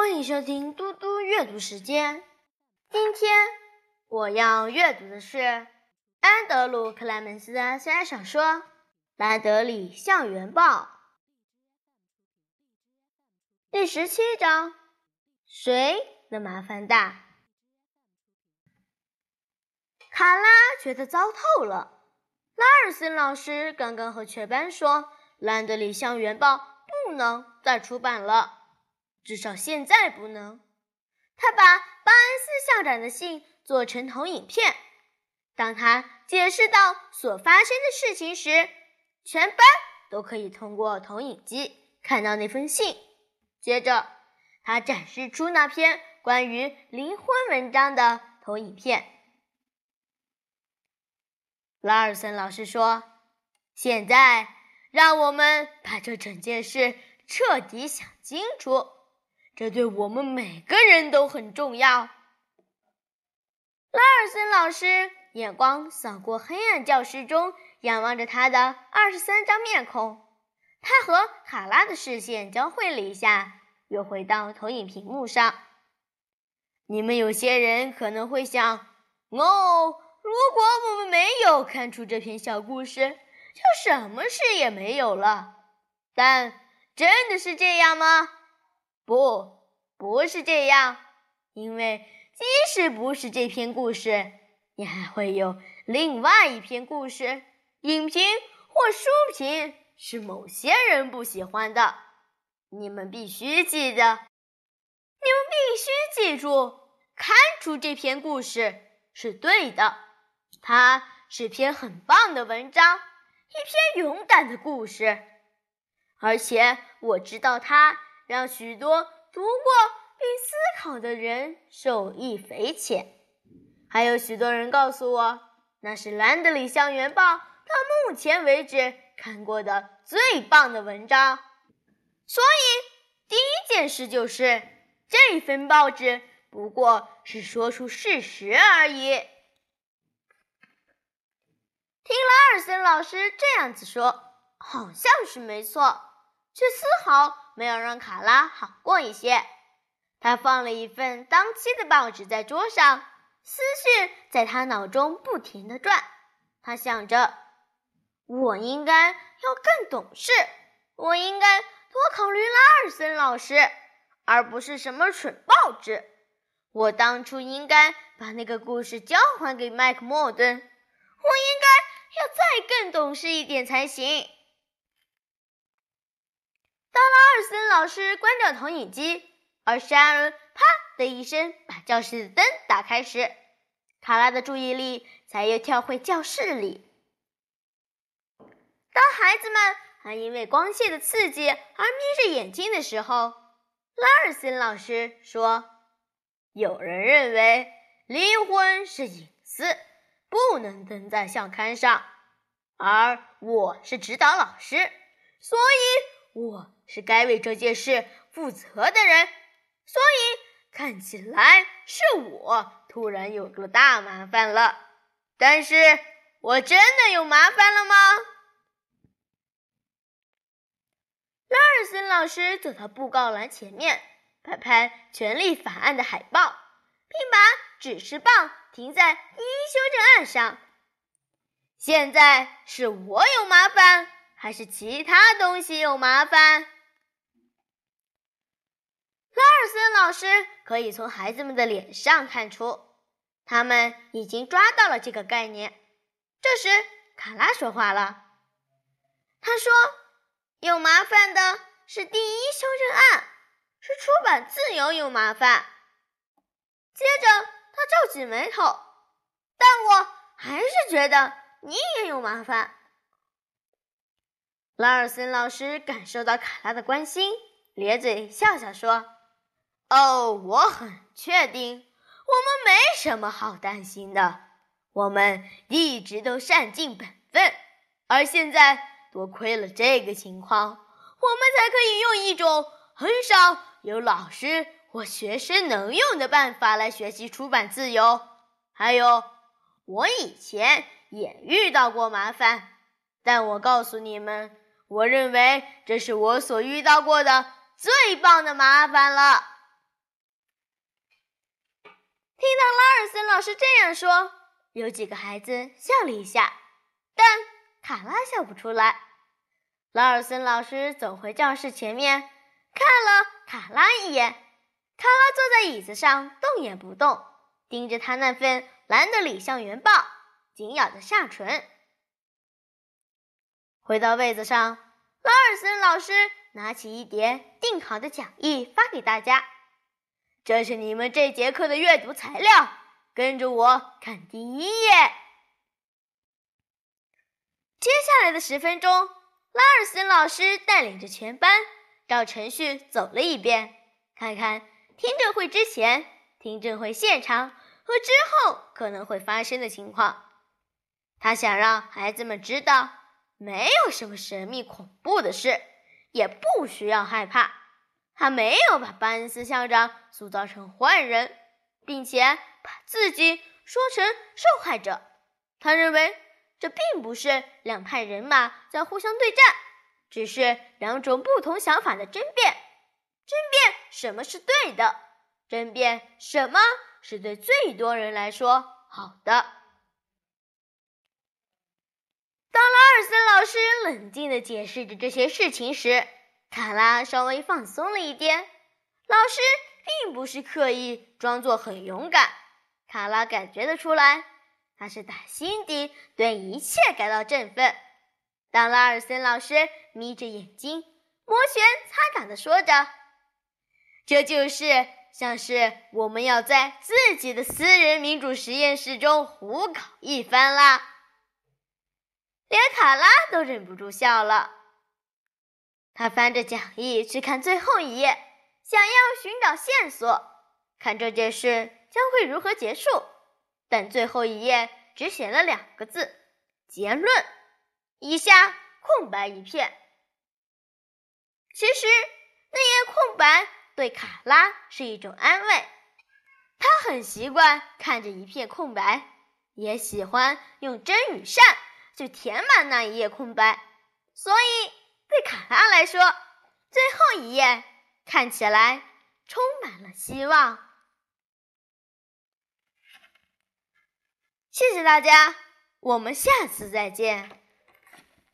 欢迎收听嘟嘟阅读时间。今天我要阅读的是安德鲁·克莱门斯的小说《兰德里校园报》第十七章：谁的麻烦大？卡拉觉得糟透了。拉尔森老师刚刚和雀斑说，《兰德里校园报》不能再出版了。至少现在不能。他把巴恩斯校长的信做成投影片。当他解释到所发生的事情时，全班都可以通过投影机看到那封信。接着，他展示出那篇关于离婚文章的投影片。拉尔森老师说：“现在，让我们把这整件事彻底想清楚。”这对我们每个人都很重要。拉尔森老师眼光扫过黑暗教室中仰望着他的二十三张面孔，他和卡拉的视线交汇了一下，又回到投影屏幕上。你们有些人可能会想：哦，如果我们没有看出这篇小故事，就什么事也没有了。但真的是这样吗？不，不是这样，因为即使不是这篇故事，你还会有另外一篇故事。影评或书评是某些人不喜欢的，你们必须记得，你们必须记住，看出这篇故事是对的，它是篇很棒的文章，一篇勇敢的故事，而且我知道它。让许多读过并思考的人受益匪浅，还有许多人告诉我，那是《兰德里校园报》到目前为止看过的最棒的文章。所以，第一件事就是这份报纸不过是说出事实而已。听拉尔森老师这样子说，好像是没错，却丝毫。没有让卡拉好过一些。他放了一份当期的报纸在桌上，思绪在他脑中不停地转。他想着：“我应该要更懂事，我应该多考虑拉尔森老师，而不是什么蠢报纸。我当初应该把那个故事交还给麦克莫顿，我应该要再更懂事一点才行。”当拉尔森老师关掉投影机，而沙恩啪的一声把教室的灯打开时，卡拉的注意力才又跳回教室里。当孩子们还因为光线的刺激而眯着眼睛的时候，拉尔森老师说：“有人认为离婚是隐私，不能登在校刊上，而我是指导老师，所以。”我是该为这件事负责的人，所以看起来是我突然有个大麻烦了。但是我真的有麻烦了吗？拉尔森老师走到布告栏前面，拍拍《权力法案》的海报，并把指示棒停在第一修正案上。现在是我有麻烦。还是其他东西有麻烦？拉尔森老师可以从孩子们的脸上看出，他们已经抓到了这个概念。这时，卡拉说话了。他说：“有麻烦的是第一修正案，是出版自由有麻烦。”接着，他皱起眉头：“但我还是觉得你也有麻烦。”拉尔森老师感受到卡拉的关心，咧嘴笑笑说：“哦，我很确定，我们没什么好担心的。我们一直都善尽本分，而现在多亏了这个情况，我们才可以用一种很少有老师或学生能用的办法来学习出版自由。还有，我以前也遇到过麻烦，但我告诉你们。”我认为这是我所遇到过的最棒的麻烦了。听听到拉尔森老师这样说，有几个孩子笑了一下，但卡拉笑不出来。拉尔森老师走回教室前面，看了卡拉一眼。卡拉坐在椅子上，动也不动，盯着他那份蓝的礼象元报，紧咬着下唇。回到位子上，拉尔森老师拿起一叠订好的讲义，发给大家：“这是你们这节课的阅读材料，跟着我看第一页。”接下来的十分钟，拉尔森老师带领着全班照程序走了一遍，看看听证会之前、听证会现场和之后可能会发生的情况。他想让孩子们知道。没有什么神秘恐怖的事，也不需要害怕。他没有把巴恩斯校长塑造成坏人，并且把自己说成受害者。他认为这并不是两派人马在互相对战，只是两种不同想法的争辩。争辩什么是对的，争辩什么是对最多人来说好的。当拉尔森老师冷静地解释着这些事情时，卡拉稍微放松了一点。老师并不是刻意装作很勇敢，卡拉感觉得出来，他是打心底对一切感到振奋。当拉尔森老师眯着眼睛，摩拳擦掌地说着：“这就是像是我们要在自己的私人民主实验室中胡搞一番啦。”连卡拉都忍不住笑了。他翻着讲义去看最后一页，想要寻找线索，看这件事将会如何结束。但最后一页只写了两个字：“结论”，以下空白一片。其实那页空白对卡拉是一种安慰，他很习惯看着一片空白，也喜欢用真与善。去填满那一页空白，所以对卡拉来说，最后一页看起来充满了希望。谢谢大家，我们下次再见。